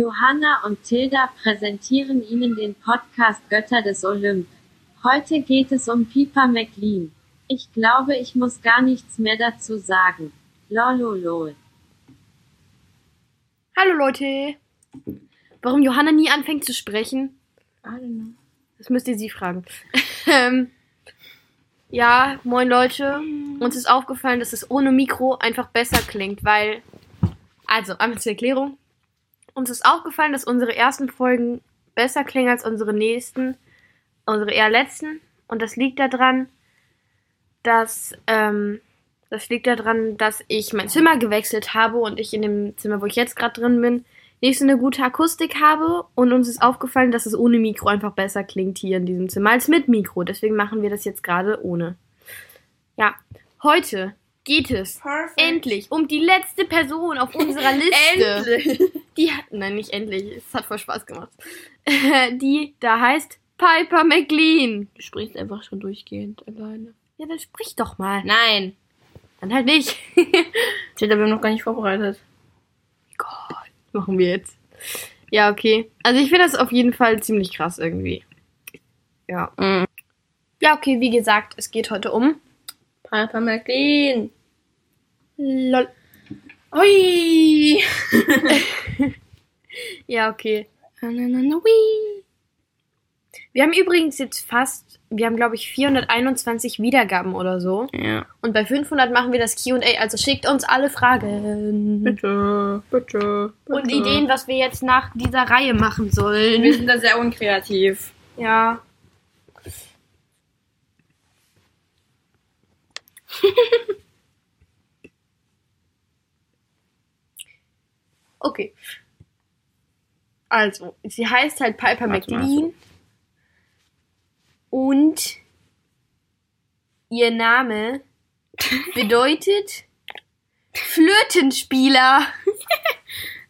Johanna und Tilda präsentieren Ihnen den Podcast Götter des Olymp. Heute geht es um Piper McLean. Ich glaube, ich muss gar nichts mehr dazu sagen. Lololol. Hallo Leute. Warum Johanna nie anfängt zu sprechen? Das müsst ihr sie fragen. ähm, ja, moin Leute. Uns ist aufgefallen, dass es ohne Mikro einfach besser klingt, weil. Also, einmal zur Erklärung. Uns ist aufgefallen, dass unsere ersten Folgen besser klingen als unsere nächsten, unsere eher letzten. Und das liegt daran, dass. Ähm, das liegt daran, dass ich mein Zimmer gewechselt habe und ich in dem Zimmer, wo ich jetzt gerade drin bin, nicht so eine gute Akustik habe. Und uns ist aufgefallen, dass es ohne Mikro einfach besser klingt hier in diesem Zimmer als mit Mikro. Deswegen machen wir das jetzt gerade ohne. Ja, heute geht es Perfect. endlich um die letzte Person auf unserer Liste. Endlich. Die hat, nein, nicht endlich. Es hat voll Spaß gemacht. Die da heißt Piper McLean. Du sprichst einfach schon durchgehend alleine. Ja, dann sprich doch mal. Nein. Dann halt nicht. Wir haben noch gar nicht vorbereitet. Gott, machen wir jetzt. Ja, okay. Also ich finde das auf jeden Fall ziemlich krass irgendwie. Ja. Mhm. Ja, okay, wie gesagt, es geht heute um Piper McLean. LOL. Hui. Ja, okay. Na, na, na, na, hui. Wir haben übrigens jetzt fast, wir haben glaube ich 421 Wiedergaben oder so. Ja. Und bei 500 machen wir das Q&A, also schickt uns alle Fragen. Bitte, bitte, bitte. Und Ideen, was wir jetzt nach dieser Reihe machen sollen. Wir sind da sehr unkreativ. Ja. okay. Also, sie heißt halt Piper Warte mal, McLean. Und ihr Name bedeutet Flötenspieler.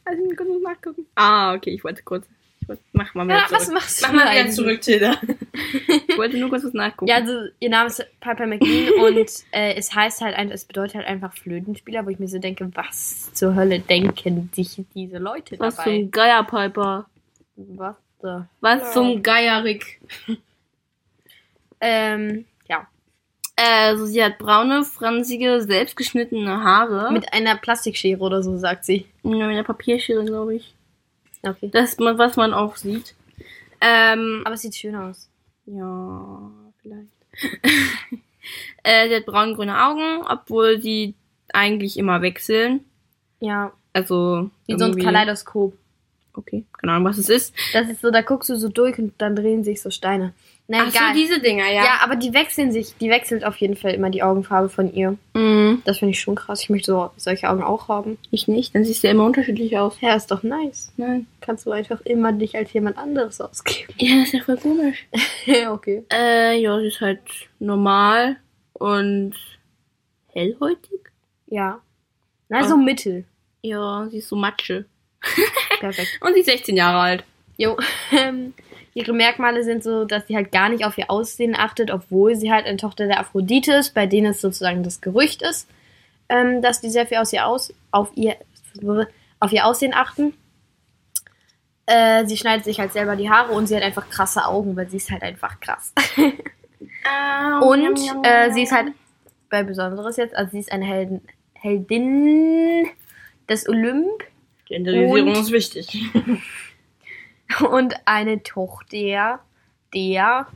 Also, ich muss kurz nachgucken. Ah, okay, ich wollte kurz. Ich wollte, mach mal wieder Ja, zurück. was machst Mach du mal wieder eigentlich? zurück, Tilda. Ich wollte nur kurz was nachgucken. Ja, also ihr Name ist Piper McLean und äh, es heißt halt, es bedeutet halt einfach Flötenspieler, wo ich mir so denke, was zur Hölle denken sich diese Leute was dabei? zum Geier, Piper. Was the? Was Ja. zum Geier, Rick. Ähm, ja. Also, sie hat braune, fransige, selbstgeschnittene Haare. Mit einer Plastikschere oder so, sagt sie. ja, mit einer Papierschere, glaube ich. Okay. Das, was man auch sieht. Ähm, Aber es sieht schön aus. Ja, vielleicht. äh, sie hat braun-grüne Augen, obwohl sie eigentlich immer wechseln. Ja. Also. Wie so ein Kaleidoskop. Okay, keine Ahnung, was es ist. Das ist so, da guckst du so durch und dann drehen sich so Steine. Na Ach egal. so, diese Dinger, ja. ja. aber die wechseln sich, die wechselt auf jeden Fall immer die Augenfarbe von ihr. Mhm. Das finde ich schon krass. Ich möchte so solche Augen auch haben. Ich nicht, dann siehst du ja immer unterschiedlich aus. Ja, ist doch nice. Nein. Kannst du einfach immer dich als jemand anderes ausgeben. Ja, das ist ja voll komisch. ja, okay. Äh, ja, sie ist halt normal und hellhäutig. Ja. Na, so Mittel. Ja, sie ist so Matsche. Perfekt. Und sie ist 16 Jahre alt. Jo. Ihre Merkmale sind so, dass sie halt gar nicht auf ihr Aussehen achtet, obwohl sie halt eine Tochter der Aphrodite ist, bei denen es sozusagen das Gerücht ist, ähm, dass die sehr viel aus ihr aus, auf ihr, auf ihr Aussehen achten. Äh, sie schneidet sich halt selber die Haare und sie hat einfach krasse Augen, weil sie ist halt einfach krass. Und äh, sie ist halt bei Besonderes jetzt, also sie ist eine Heldin, Heldin des Olymp Genderisierung und- ist wichtig. und eine Tochter der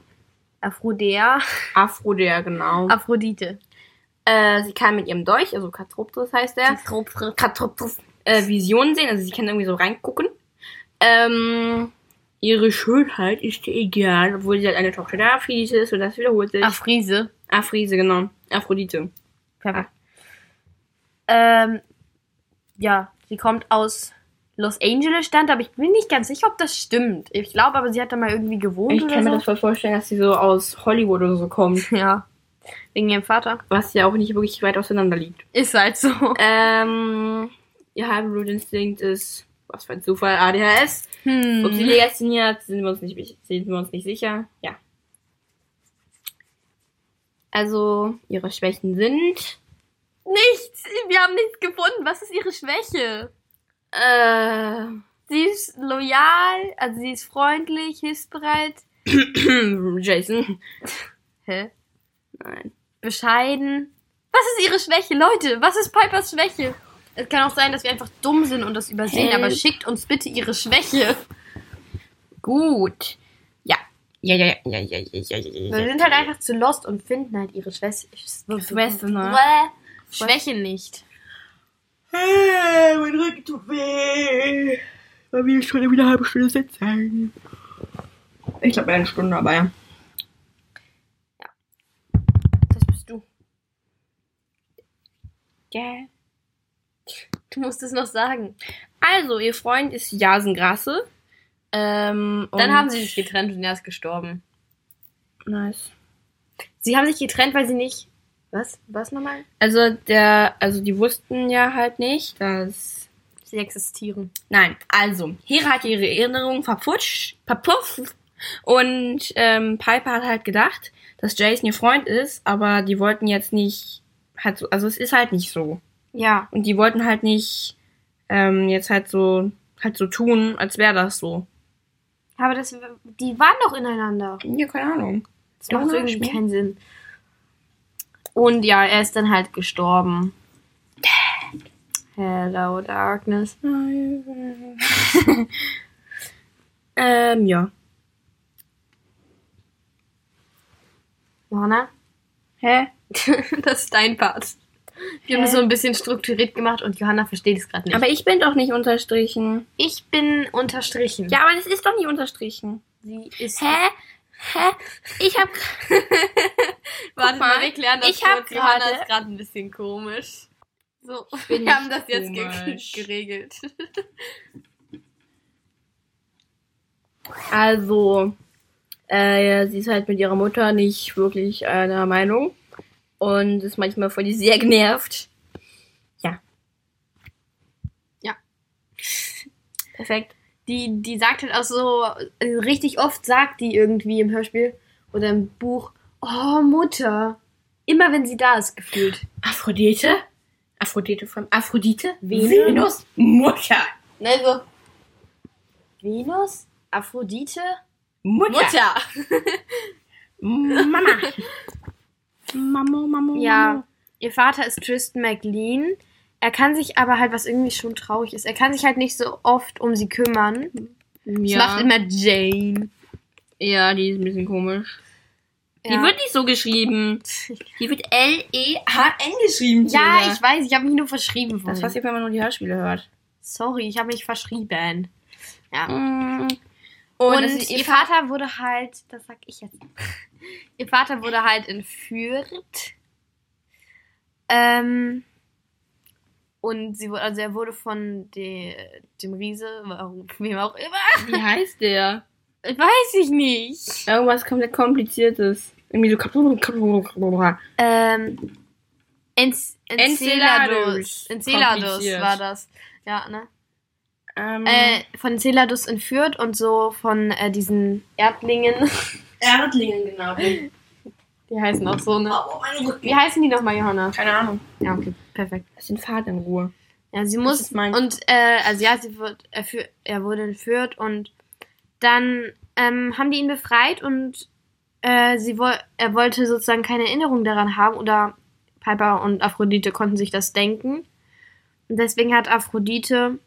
Aphrodea, Afro, der, genau. Aphrodite. Äh, sie kann mit ihrem Dolch, also Katroptris heißt der, Katroptris, äh, Visionen sehen, also sie kann irgendwie so reingucken. Ähm, ihre Schönheit ist ihr egal, obwohl sie halt eine Tochter der Aphrodite ist und das wiederholt sich. Aphrise. Aphrise, genau. Aphrodite. Perfekt. Ähm, ja, sie kommt aus Los Angeles stand, aber ich bin nicht ganz sicher, ob das stimmt. Ich glaube aber, sie hat da mal irgendwie gewohnt Ich kann mir so. das voll vorstellen, dass sie so aus Hollywood oder so kommt. ja. Wegen ihrem Vater. Was ja auch nicht wirklich weit auseinander liegt. Ist halt so. Ähm, ihr Halbblut-Instinkt ist, was für ein Zufall, ADHS. Ob sie Hm. legitimiert, sind wir uns nicht, sind wir uns nicht sicher. Ja. Also, ihre Schwächen sind, Nichts. Wir haben nichts gefunden. Was ist ihre Schwäche? Äh, Sie ist loyal, also sie ist freundlich, hilfsbereit. Jason. Hä? Nein. Bescheiden. Was ist ihre Schwäche, Leute? Was ist Pipers Schwäche? Es kann auch sein, dass wir einfach dumm sind und das übersehen, Help. aber schickt uns bitte ihre Schwäche. Gut. Ja. Ja, ja, ja, ja, ja, ja, ja, ja. Wir sind halt einfach zu lost und finden halt ihre Schwäche. Schwäche, ne? Schwäche nicht. Hey, mein Rücken tut weh. Weil wir schon wieder eine halbe Stunde sitzen. Ich glaube eine Stunde, aber ja. Das bist du. Yeah. Du musst es noch sagen. Also, ihr Freund ist Jasengrasse. Ähm, Dann haben sie sich getrennt und er ist gestorben. Nice. Sie haben sich getrennt, weil sie nicht. Was? Was nochmal? Also, der, also die wussten ja halt nicht, dass. Sie existieren. Nein, also, Hera hat ihre Erinnerung verputscht, verpufft. Und ähm, Piper hat halt gedacht, dass Jason ihr Freund ist, aber die wollten jetzt nicht. Halt so, also es ist halt nicht so. Ja. Und die wollten halt nicht ähm, jetzt halt so halt so tun, als wäre das so. Aber das, die waren doch ineinander. Ja, keine Ahnung. Das macht irgendwie keinen Sinn. Und ja, er ist dann halt gestorben. Hello, Darkness. ähm, ja. Johanna? Hä? das ist dein Part. Wir haben es so ein bisschen strukturiert gemacht und Johanna versteht es gerade nicht. Aber ich bin doch nicht unterstrichen. ich bin unterstrichen. Ja, aber das ist doch nicht unterstrichen. sie ist. Hä? Hä? Ich hab. Warte mal, wir klären das ich hab kurz. Johanna gerade- ist gerade ein bisschen komisch. So, bin wir haben das jetzt komisch. geregelt. Also, äh, sie ist halt mit ihrer Mutter nicht wirklich einer Meinung. Und ist manchmal voll sehr genervt. Ja. Ja. Perfekt. Die, die sagt halt auch so, äh, richtig oft sagt die irgendwie im Hörspiel oder im Buch, oh Mutter. Immer wenn sie da ist, gefühlt. Aphrodite? Aphrodite von Aphrodite? Venus? Mutter. Also, Venus? Aphrodite? Mutter. Mama. Mama, Mama. Ja, ihr Vater ist Tristan McLean. Er kann sich aber halt, was irgendwie schon traurig ist, er kann sich halt nicht so oft um sie kümmern. Das Ja. macht immer Jane. ja, die ist ein bisschen komisch. Die Ja. wird nicht so geschrieben. Die wird L-E-H-N geschrieben. Ja, Tina. ich weiß, ich habe mich nur verschrieben. Das vorhin. passiert, wenn man nur die Hörspiele hört. Sorry, ich habe mich verschrieben. Ja. Mm. Und, das ist ihr Vater wurde halt, das sag ich jetzt. ihr Vater wurde halt entführt. Ähm, und sie wurde, also er wurde von de, dem Riese, warum, wem auch immer. Wie heißt der? Weiß ich nicht. Irgendwas komplett kompliziertes. Irgendwie so kap- Ähm, Enc Enceladus. Enceladus. War das. Ja, ne? ähm, Äh, von Enceladus entführt und so von äh, diesen Erdlingen. Erdlingen, genau. Die heißen auch so, ne? Oh, meine Rücken. Wie heißen die nochmal, Johanna? Keine Ahnung. Ja, okay, perfekt. Lass den Vater in Ruhe. Ja, sie Das muss ist mein- und äh, also ja, sie wird er, für, er wurde entführt und dann ähm, haben die ihn befreit und äh, sie woll, er wollte sozusagen keine Erinnerung daran haben oder Piper und Aphrodite konnten sich das denken und deswegen hat Aphrodite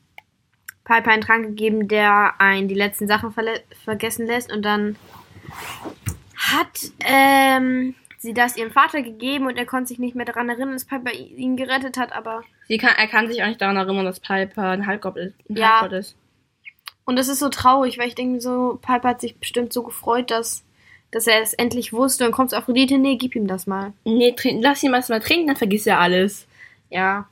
Piper einen Trank gegeben, der einen die letzten Sachen vergessen lässt und dann hat ähm, sie das ihrem Vater gegeben und er konnte sich nicht mehr daran erinnern, dass Piper ihn gerettet hat, aber kann, er kann sich auch nicht daran erinnern, dass Piper ein Halbgott ist. Ein Ja. Halbgott ist. Und das ist so traurig, weil ich denke so, Piper hat sich bestimmt so gefreut, dass, dass er es endlich wusste. Und kommt zu Aphrodite, nee, gib ihm das mal. Nee, trink, lass ihn erst mal trinken, dann vergisst er alles. Ja.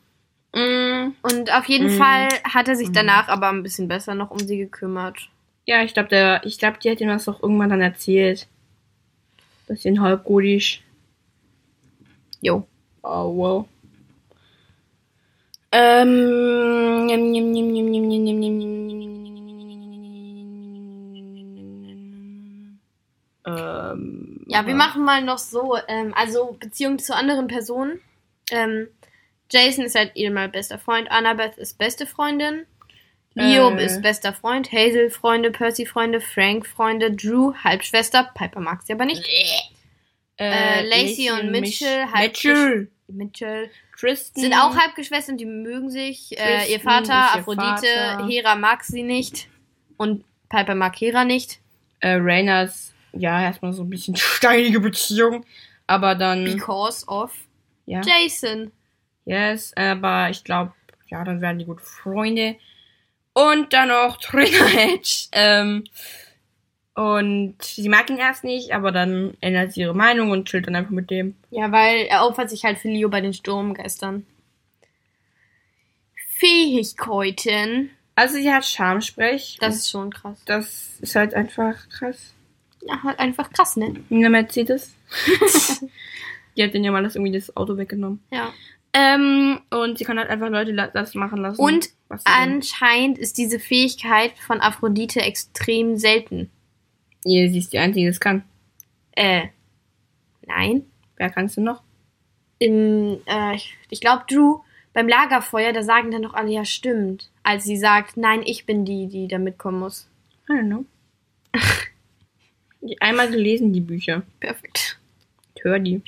Mm. Und auf jeden Mm. Fall hat er sich danach aber ein bisschen besser noch um sie gekümmert. Ja, ich glaube, der, ich glaube, die hat ihm das doch irgendwann dann erzählt. Bisschen halbgotisch. Jo. Oh, wow. Ähm. Ähm, ja, wir machen mal noch so, ähm, also Beziehung zu anderen Personen. Ähm, Jason ist halt ihr mal bester Freund, Annabeth ist beste Freundin. Leo Äh. ist bester Freund, Hazel Freunde, Percy Freunde, Frank Freunde, Drew Halbschwester, Piper mag sie aber nicht. Äh, Lacey und Mitchell, Mitchell. Mitchell Tristan. sind auch Halbgeschwister und die mögen sich. Äh, ihr Tristan Vater, ihr Aphrodite, Vater. Hera mag sie nicht und Piper mag Hera nicht. Äh, Rainers, ja, erstmal so ein bisschen steinige Beziehung. Aber dann. Because of Ja. Jason. Yes, aber ich glaube, ja, dann werden die gute Freunde. Und dann noch Trainer Hedge. Ähm, und sie mag ihn erst nicht, aber dann ändert sie ihre Meinung und chillt dann einfach mit dem. Ja, weil er opfert sich halt für Leo bei den Sturmgeistern. Fähigkeiten. Also sie hat Schamsprech. Das ist schon krass. das ist halt einfach krass. Ja, halt einfach krass, ne? Eine Mercedes. die hat den ja mal das irgendwie das Auto weggenommen. Ja. Ähm, und sie kann halt einfach Leute das machen lassen. Und. Anscheinend ist diese Fähigkeit von Aphrodite extrem selten. Ja, sie ist die Einzige, die das kann. Äh, nein. Wer kannst du noch? Im, äh, ich, glaube, Drew, beim Lagerfeuer, da sagen dann doch alle, ja, stimmt. Als sie sagt, nein, ich bin die, die da mitkommen muss. I don't know. Einmal gelesen, die Bücher. Perfekt. Ich höre die.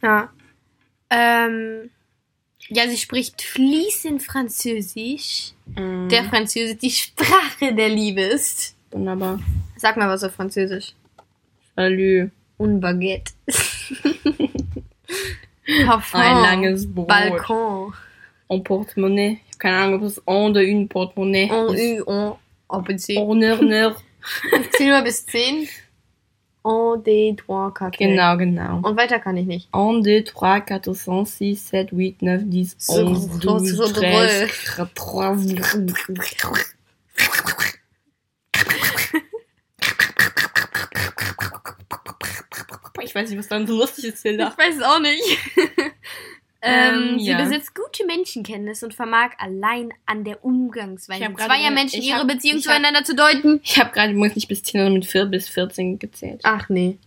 Ja. Ähm, ja, sie spricht fließend Französisch. Mm. Der Französisch die Sprache der Liebe ist. Wunderbar. Sag mal was auf Französisch. Salut. Un Baguette. Parfum. Ein langes Brot. Balkon. En Portemonnaie. Ich habe keine Ahnung, ob es en de une Portemonnaie en, ist. En, en, en, en, en, en, en, en, en, en, en, 1, 2, 3, 4, 5. Genau, genau. Und weiter kann ich nicht. 1, 2, 3, 4, 5, 6, 7, 8, 9, 10, 11, 12, 13, 14, Ich weiß nicht, was da so lustig ist, Hilda. Ich weiß es auch nicht. ähm, Ähm, sie ja. besitzt gute Menschenkenntnis und vermag allein an der Umgangsweise zweier Menschen ihre hab- Beziehung ich hab- zueinander zu deuten. Ich habe gerade muss nicht bis 10, sondern mit 4 bis 14 gezählt. Ach nee.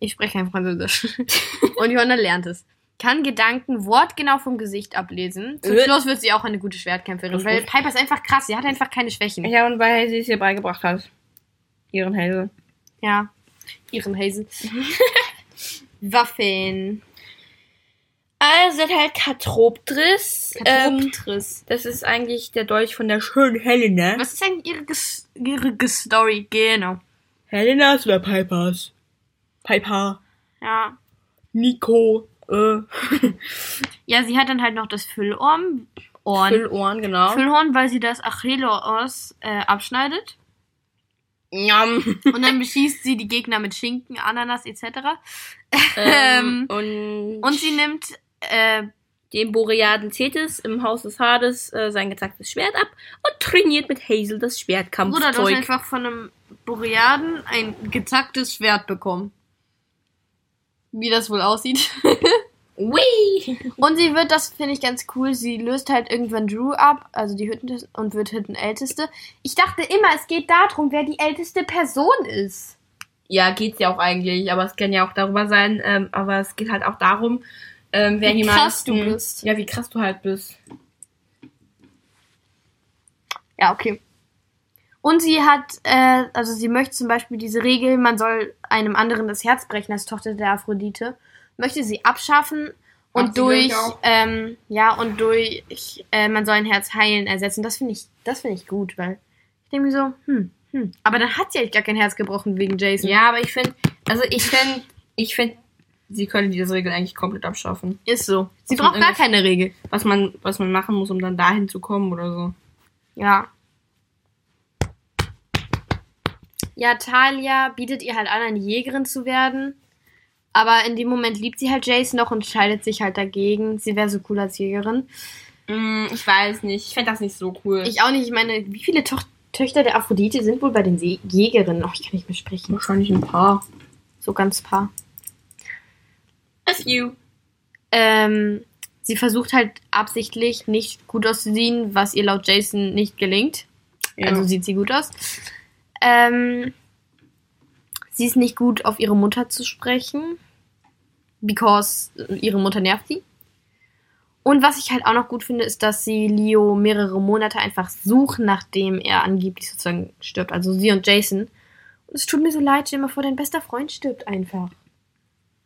Ich spreche kein Französisch. und Johanna lernt es. Kann Gedanken wortgenau vom Gesicht ablesen. Zum Äh. Schluss wird sie auch eine gute Schwertkämpferin. Weil Piper ist einfach krass. Sie hat einfach keine Schwächen. Ja, und weil sie es ihr beigebracht hat. Ihren Hazel. Ja. Ihren Hazel. Waffen. Also, sie hat halt Katroptris. Ähm, Katroptris. das ist eigentlich der Dolch von der schönen Helena. Was ist eigentlich ihre, Ges ihre Ges Story? Genau. Helenas oder Pipers? Piper. Ja. Nico. Äh. Ja, sie hat dann halt noch das Füllohren. Ohren. Füllohren, genau. Füllhorn, weil sie das Achilleos äh, abschneidet. Njam. Und dann beschießt sie die Gegner mit Schinken, Ananas etc. ähm, und, Und sie nimmt äh, dem Boreaden Cetis im Haus des Hades äh, sein gezacktes Schwert ab und trainiert mit Hazel das Bruder, du hast Schwertkampfzeug. einfach von einem Boreaden ein gezacktes Schwert bekommen. Wie das wohl aussieht. Whee! Und sie wird, das finde ich ganz cool, sie löst halt irgendwann Drew ab, also die Hütten und wird Hüttenälteste. Ich dachte immer, es geht darum, wer die älteste Person ist. Ja, geht's ja auch eigentlich, aber es kann ja auch darüber sein, ähm, aber es geht halt auch darum, ähm, wer Wie die krass du meisten- bist. Ja, wie krass du halt bist. Ja, okay. Und sie hat, äh, also sie möchte zum Beispiel diese Regel, man soll einem anderen das Herz brechen als Tochter der Aphrodite, möchte sie abschaffen und ich, durch, ähm, ja, und durch, äh, man soll ein Herz heilen ersetzen. Das finde ich, das finde ich gut, weil ich denke mir so, hm, hm. Aber dann hat sie eigentlich gar kein Herz gebrochen wegen Jason. Ja, aber ich finde, also ich finde, ich finde, sie können diese Regel eigentlich komplett abschaffen. Ist so. Sie braucht gar keine Regel. Was man, was man machen muss, um dann dahin zu kommen oder so. Ja. Ja, Talia bietet ihr halt an, eine Jägerin zu werden. Aber in dem Moment liebt sie halt Jason noch und entscheidet sich halt dagegen. Sie wäre so cool als Jägerin. Mm, ich weiß nicht. Ich fände das nicht so cool. Ich auch nicht. Ich meine, wie viele Toch Töchter der Aphrodite sind wohl bei den See Jägerinnen? Oh, ich kann nicht mehr sprechen. wahrscheinlich ein paar. So ganz paar. As you. Ähm, sie versucht halt absichtlich nicht gut auszusehen, was ihr laut Jason nicht gelingt. Ja. Also sieht sie gut aus. Ähm, sie ist nicht gut auf ihre Mutter zu sprechen, because ihre Mutter nervt sie. Und was ich halt auch noch gut finde, ist, dass sie Leo mehrere Monate einfach suchen, nachdem er angeblich sozusagen stirbt. Also sie und Jason. Und es tut mir so leid, stell dir mal vor, dein bester Freund stirbt einfach.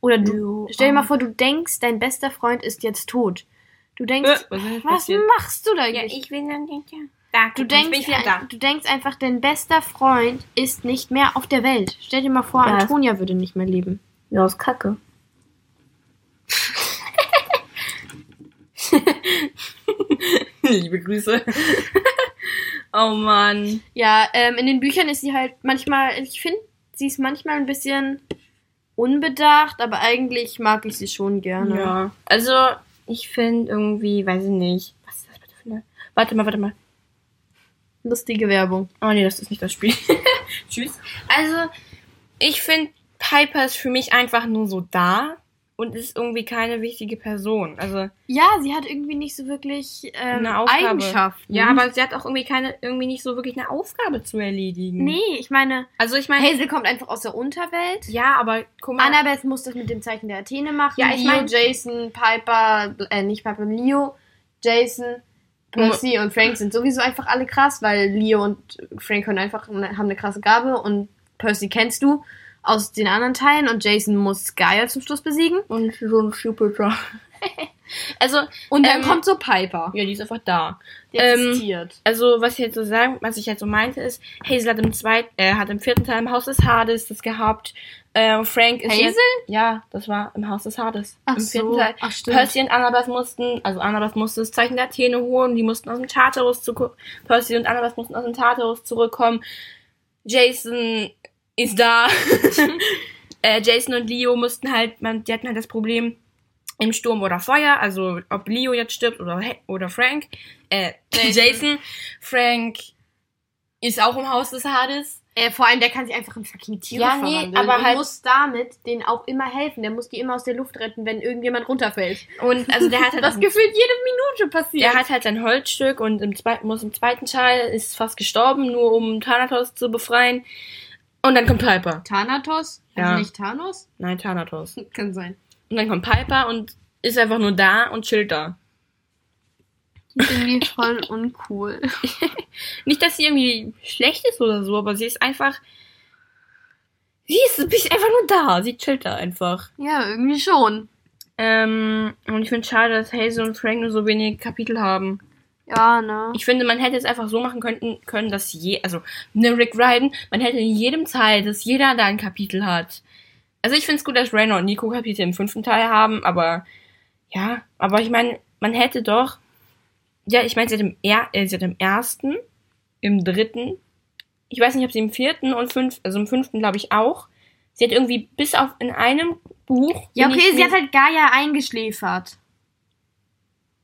Oder du, stell dir mal ähm. vor, du denkst, dein bester Freund ist jetzt tot. Du denkst, Äh, was ist jetzt was passiert? machst du da Ja, eigentlich? ich will dann ja. Da, Du guck mal, denkst, ich bin wieder da. du denkst einfach, dein bester Freund ist nicht mehr auf der Welt. Stell dir mal vor, Ja. Antonia würde nicht mehr leben. Ja, ist kacke. Liebe Grüße. oh Mann. Ja, ähm, in den Büchern ist sie halt manchmal, ich finde, sie ist manchmal ein bisschen unbedacht, aber eigentlich mag ich sie schon gerne. Ja. Also, ich finde irgendwie, weiß ich nicht. Was ist das bitte für eine. Warte mal, warte mal. Lustige Werbung. Oh nee, das ist nicht das Spiel. Tschüss. Also, ich finde, Piper ist für mich einfach nur so da und ist irgendwie keine wichtige Person. Also, Ja, sie hat irgendwie nicht so wirklich ähm, eine Aufgabe. Eigenschaften. Ja, aber sie hat auch irgendwie keine, irgendwie nicht so wirklich eine Aufgabe zu erledigen. Nee, ich meine, Also, ich meine. Hazel kommt einfach aus der Unterwelt. Ja, aber guck mal. Annabeth muss das mit dem Zeichen der Athene machen. Ja, ich Leo, mein- Jason, Piper, äh, nicht Piper, Leo, Jason, Percy und Frank sind sowieso einfach alle krass, weil Leo und Frank können einfach eine, haben eine krasse Gabe und Percy kennst du aus den anderen Teilen und Jason muss Gaia zum Schluss besiegen. Und so ein Jupiter. also, Und dann Ähm, kommt so Piper. ja, die ist einfach da. Die ähm, existiert. Also, was ich jetzt so sagen, was ich jetzt so meinte, ist, Hazel hat im zweiten, äh, hat im vierten Teil im Haus des Hades das gehabt. Äh, Frank ist Hazel? jetzt, ja, das war im Haus des Hades. Ach Im vierten so. Teil. Ach, stimmt. Percy und Annabeth mussten, also Annabeth musste das Zeichen der Athene holen, die mussten aus dem Tartarus zu, Percy und Annabeth mussten aus dem Tartarus zurückkommen. Jason ist da. äh, Jason und Leo mussten halt, man, die hatten halt das Problem im Sturm oder Feuer, also ob Leo jetzt stirbt oder, oder Frank. Äh, Jason. Frank ist auch im Haus des Hades. Äh, vor allem, der kann sich einfach in fucking Tiere Ja, nee, verwandeln aber und halt- muss damit denen auch immer helfen. Der muss die immer aus der Luft retten, wenn irgendjemand runterfällt. Und also der hat halt Was auch- gefühlt jede Minute passiert. Der hat halt sein Holzstück und im zweiten, muss im zweiten Teil ist fast gestorben, nur um Thanatos zu befreien. Und dann kommt Piper. Thanatos? Also Ja. nicht Thanos? Nein, Thanatos. Kann sein. Und dann kommt Piper und ist einfach nur da und chillt da. Die ist irgendwie voll uncool. Nicht, dass sie irgendwie schlecht ist oder so, aber sie ist einfach. Sie ist, sie ist einfach nur da. Sie chillt da einfach. Ja, irgendwie schon. Ähm, und ich finde schade, dass Hazel und Frank nur so wenige Kapitel haben. Ja, ne? Ich finde, man hätte es einfach so machen können, können dass je, also ne Rick Ryden, man hätte in jedem Teil, dass jeder da ein Kapitel hat. Also ich finde es gut, dass Rainer und Nico Kapitel im fünften Teil haben, aber ja, aber ich meine, man hätte doch, ja, ich meine, sie hat im, er, äh, sie hat im ersten, im dritten, ich weiß nicht, ob sie im vierten und fünf, also im fünften glaube ich auch. Sie hat irgendwie bis auf in einem Buch. Ja, okay, sie hat halt Gaia eingeschläfert.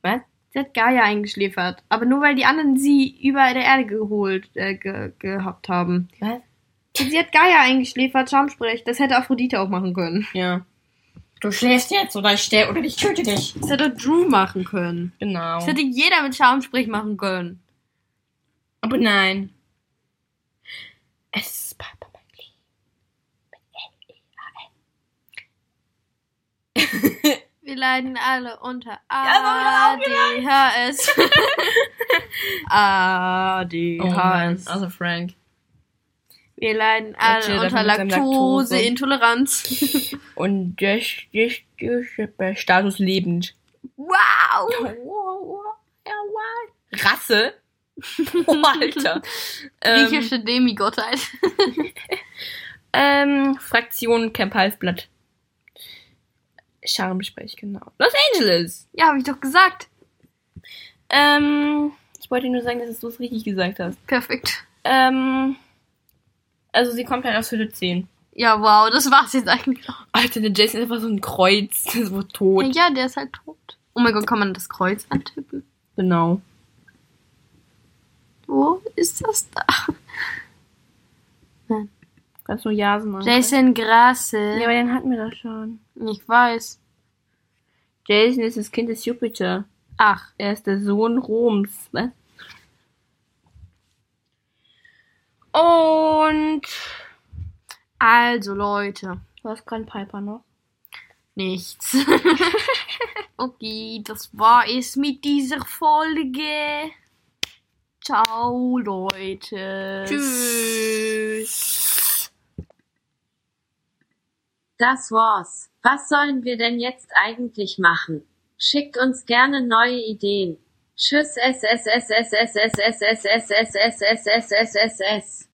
Was? Sie hat Gaia eingeschläfert. Aber nur weil die anderen sie über der Erde geholt, äh, ge gehabt haben. Was? Sie hat Gaia eingeschläfert, Schamsprech. Das hätte Aphrodite auch machen können. Ja. Du schläfst jetzt oder ich stell oder ich töte dich. Das hätte Drew machen können. Genau. Das hätte jeder mit Schamsprech machen können. Aber nein. Es Wir leiden alle unter Ja, ADHS. Oh ADHS. also Frank. Wir leiden alle unter. Laktoseintoleranz. Und der, der, der, der Status lebend. wow! Rasse? Oh, Alter. ähm, Griechische Demigottheit. ähm, Fraktion Camp Halfblatt. Scharmsprech, genau. Los Angeles. Ja, hab ich doch gesagt. Ähm, ich wollte nur sagen, dass du es richtig gesagt hast. Perfekt. Ähm, also sie kommt halt aus Hütte 10. Ja, wow, das war's jetzt eigentlich. Alter, der Jason ist einfach so ein Kreuz. Der ist so tot. Ja, der ist halt tot. Oh mein Gott, kann man das Kreuz antippen? Genau. Wo ist das da? Kannst nur Jasen machen. Jason Grasse. Ja, aber den hatten wir doch schon. Ich weiß. Jason ist das Kind des Jupiter. Ach, Er ist der Sohn Roms. Was? Und also Leute. hast gerade Piper noch. Nichts. okay, das war es mit dieser Folge. Ciao, Leute. Tschüss. Das war's. Was sollen wir denn jetzt eigentlich machen? Schickt uns gerne neue Ideen. Tschüss S